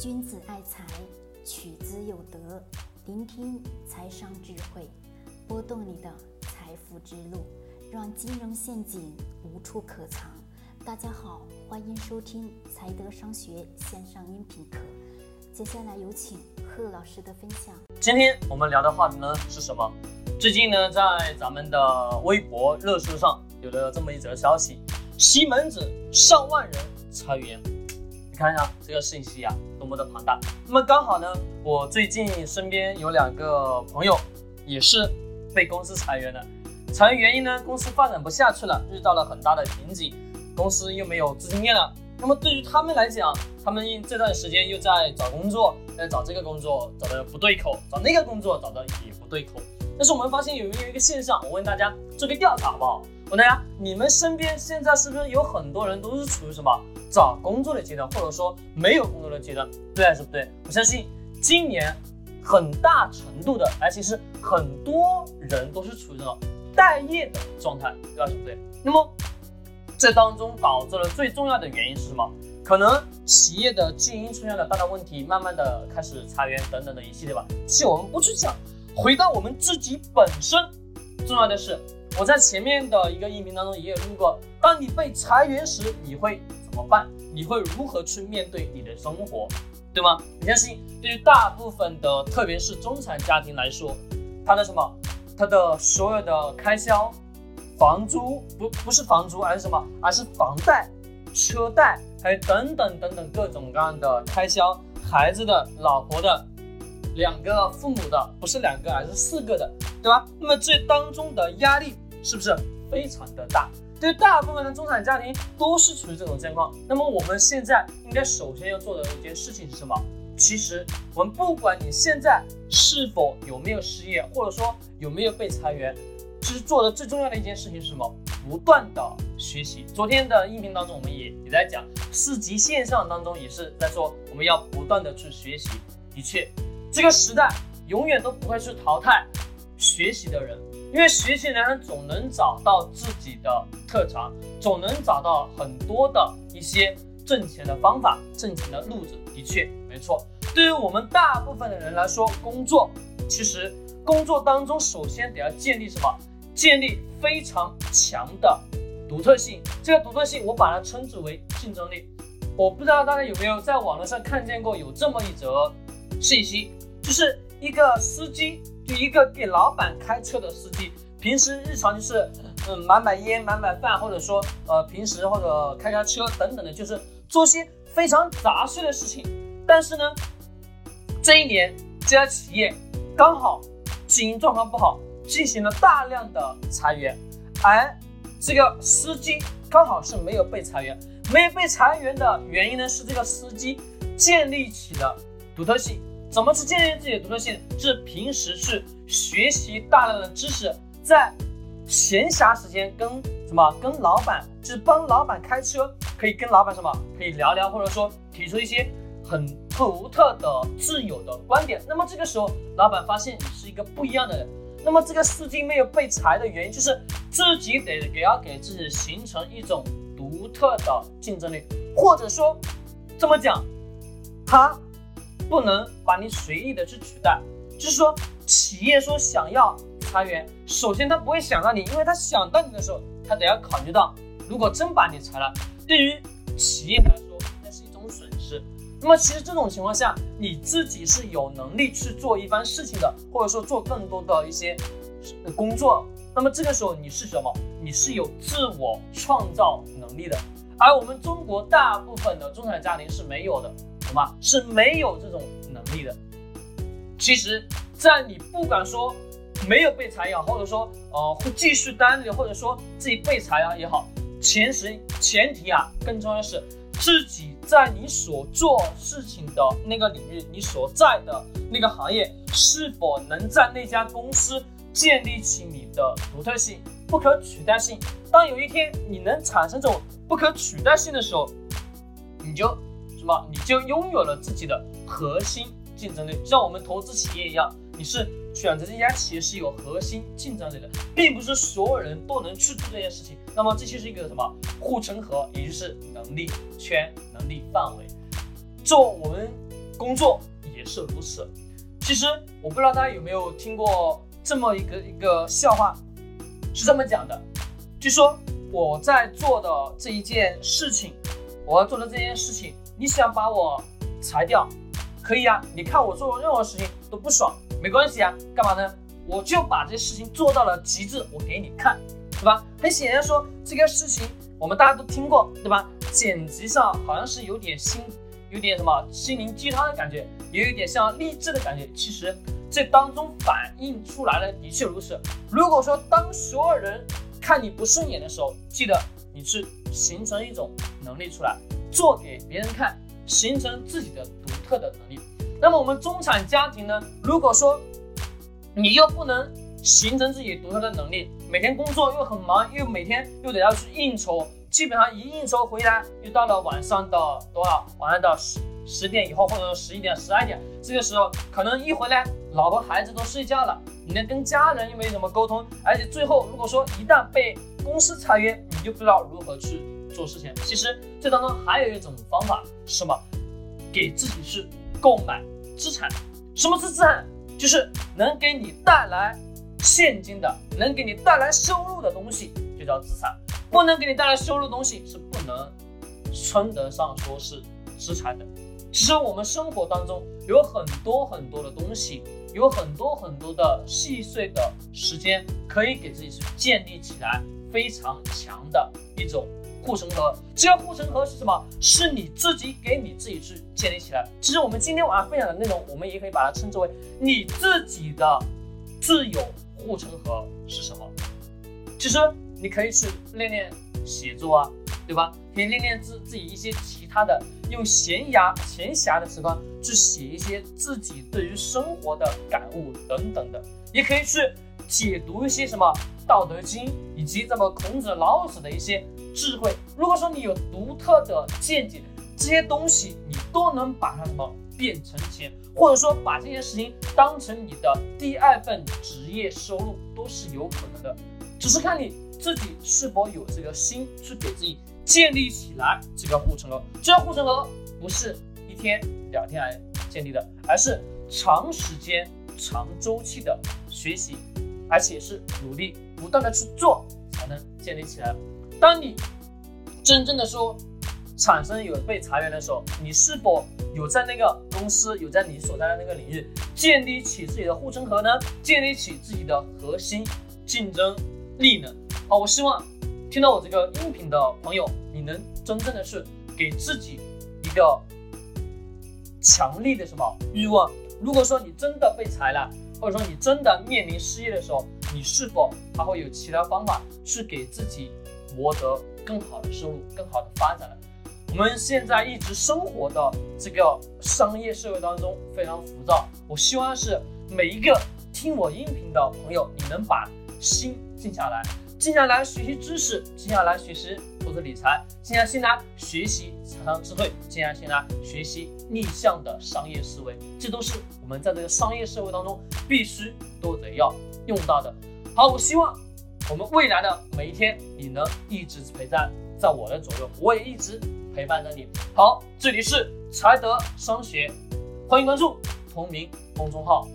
君子爱财，取之有德。聆听财商智慧，拨动你的财富之路，让金融陷阱无处可藏。大家好，欢迎收听财德商学线上音频课。接下来有请贺老师的分享。今天我们聊的话题呢是什么？最近呢，在咱们的微博热搜上有了这么一则消息：西门子上万人裁员。你看一下这个信息啊，多么的庞大。那么刚好呢，我最近身边有两个朋友也是被公司裁员了。裁员原因呢，公司发展不下去了，遇到了很大的瓶颈，公司又没有资金链了。那么对于他们来讲，他们这段时间又在找工作，在找这个工作找的不对口，找那个工作找的也不对口。但是我们发现有没有一个现象？我问大家做个调查好不好？问大家，你们身边现在是不是有很多人都是处于什么找工作的阶段，或者说没有工作的阶段？对还是不对？我相信今年很大程度的，而且是很多人都是处于这种待业的状态，对还是不对？那么这当中导致了最重要的原因是什么？可能企业的经营出现了大的问题，慢慢的开始裁员等等的一系列吧。其实我们不去讲。回到我们自己本身，重要的是，我在前面的一个音频当中也有录过。当你被裁员时，你会怎么办？你会如何去面对你的生活，对吗？你相信，对于大部分的，特别是中产家庭来说，他的什么，他的所有的开销，房租不不是房租，而是什么？而是房贷、车贷，还有等等等等各种各样的开销，孩子的、老婆的。两个父母的不是两个，而是四个的，对吧？那么这当中的压力是不是非常的大？对大部分的中产家庭都是处于这种状况。那么我们现在应该首先要做的一件事情是什么？其实我们不管你现在是否有没有失业，或者说有没有被裁员，其实做的最重要的一件事情是什么？不断的学习。昨天的音频当中我们也也在讲，四级线上当中也是在说我们要不断的去学习。的确。这个时代永远都不会去淘汰学习的人，因为学习的人总能找到自己的特长，总能找到很多的一些挣钱的方法、挣钱的路子。的确，没错。对于我们大部分的人来说，工作其实工作当中首先得要建立什么？建立非常强的独特性。这个独特性我把它称之为竞争力。我不知道大家有没有在网络上看见过有这么一则信息。就是一个司机，就一个给老板开车的司机，平时日常就是，嗯，买买烟、买买饭，或者说，呃，平时或者开开车等等的，就是做些非常杂碎的事情。但是呢，这一年这家企业刚好经营状况不好，进行了大量的裁员，而这个司机刚好是没有被裁员。没有被裁员的原因呢，是这个司机建立起了独特性。怎么去建立自己的独特性？是平时去学习大量的知识，在闲暇时间跟什么跟老板，就是帮老板开车，可以跟老板什么可以聊聊，或者说提出一些很独特的、自有的观点。那么这个时候，老板发现你是一个不一样的人。那么这个司机没有被裁的原因，就是自己得给要给自己形成一种独特的竞争力，或者说这么讲，他。不能把你随意的去取代，就是说，企业说想要裁员，首先他不会想到你，因为他想到你的时候，他得要考虑到，如果真把你裁了，对于企业来说，那是一种损失。那么其实这种情况下，你自己是有能力去做一番事情的，或者说做更多的一些工作。那么这个时候你是什么？你是有自我创造能力的，而我们中国大部分的中产家庭是没有的。懂吗？是没有这种能力的。其实，在你不敢说没有被裁也好，或者说呃会继续单着，或者说自己被裁啊也好，前时前提啊，更重要的是自己在你所做事情的那个领域，你所在的那个行业，是否能在那家公司建立起你的独特性、不可取代性。当有一天你能产生这种不可取代性的时候，你就。那么你就拥有了自己的核心竞争力，像我们投资企业一样，你是选择这家企业是有核心竞争力的，并不是所有人都能去做这件事情。那么这就是一个什么护城河，也就是能力圈、能力范围。做我们工作也是如此。其实我不知道大家有没有听过这么一个一个笑话，是这么讲的，就说我在做的这一件事情，我要做的这件事情，你想把我裁掉，可以啊。你看我做任何事情都不爽，没关系啊。干嘛呢？我就把这些事情做到了极致，我给你看，对吧？很显然说这个事情我们大家都听过，对吧？剪辑上好像是有点心。有点什么心灵鸡汤的感觉，也有一点像励志的感觉。其实这当中反映出来的的确如此。如果说当所有人看你不顺眼的时候，记得你是形成一种能力出来，做给别人看，形成自己的独特的能力。那么我们中产家庭呢？如果说你又不能形成自己独特的能力，每天工作又很忙，又每天又得要去应酬。基本上一应酬回来，又到了晚上的多少？晚上到十十点以后，或者说十一点、十二点，这个时候可能一回来，老婆孩子都睡觉了，你连跟家人又没怎么沟通，而且最后如果说一旦被公司裁员，你就不知道如何去做事情。其实这当中还有一种方法什么？给自己是购买资产。什么是资产？就是能给你带来现金的，能给你带来收入的东西，就叫资产。不能给你带来收入的东西是不能称得上说是资产的。其实我们生活当中有很多很多的东西，有很多很多的细碎的时间，可以给自己去建立起来非常强的一种护城河。这个护城河是什么？是你自己给你自己去建立起来。其实我们今天晚上分享的内容，我们也可以把它称之为你自己的自有护城河是什么？其实。你可以去练练写作啊，对吧？可以练练自自己一些其他的，用闲暇闲暇的时光去写一些自己对于生活的感悟等等的，也可以去解读一些什么《道德经》以及这么孔子、老子的一些智慧。如果说你有独特的见解，这些东西你都能把它什么变成钱，或者说把这件事情当成你的第二份职业收入，都是有可能的，只是看你。自己是否有这个心去给自己建立起来这个护城河？这个护城河不是一天两天来建立的，而是长时间、长周期的学习，而且是努力不断的去做才能建立起来。当你真正的说产生有被裁员的时候，你是否有在那个公司，有在你所在的那个领域建立起自己的护城河呢？建立起自己的核心竞争力呢？好，我希望听到我这个音频的朋友，你能真正的是给自己一个强力的什么欲望。如果说你真的被裁了，或者说你真的面临失业的时候，你是否还会有其他方法去给自己谋得更好的收入、更好的发展呢？我们现在一直生活的这个商业社会当中非常浮躁，我希望是每一个听我音频的朋友，你能把心静下来。静下来学习知识，静下来学习投资理财，静下心来学习财商智慧，静下心来学习逆向的商业思维，这都是我们在这个商业社会当中必须都得要用到的。好，我希望我们未来的每一天，你能一直陪在在我的左右，我也一直陪伴着你。好，这里是财德商学，欢迎关注同名公众号。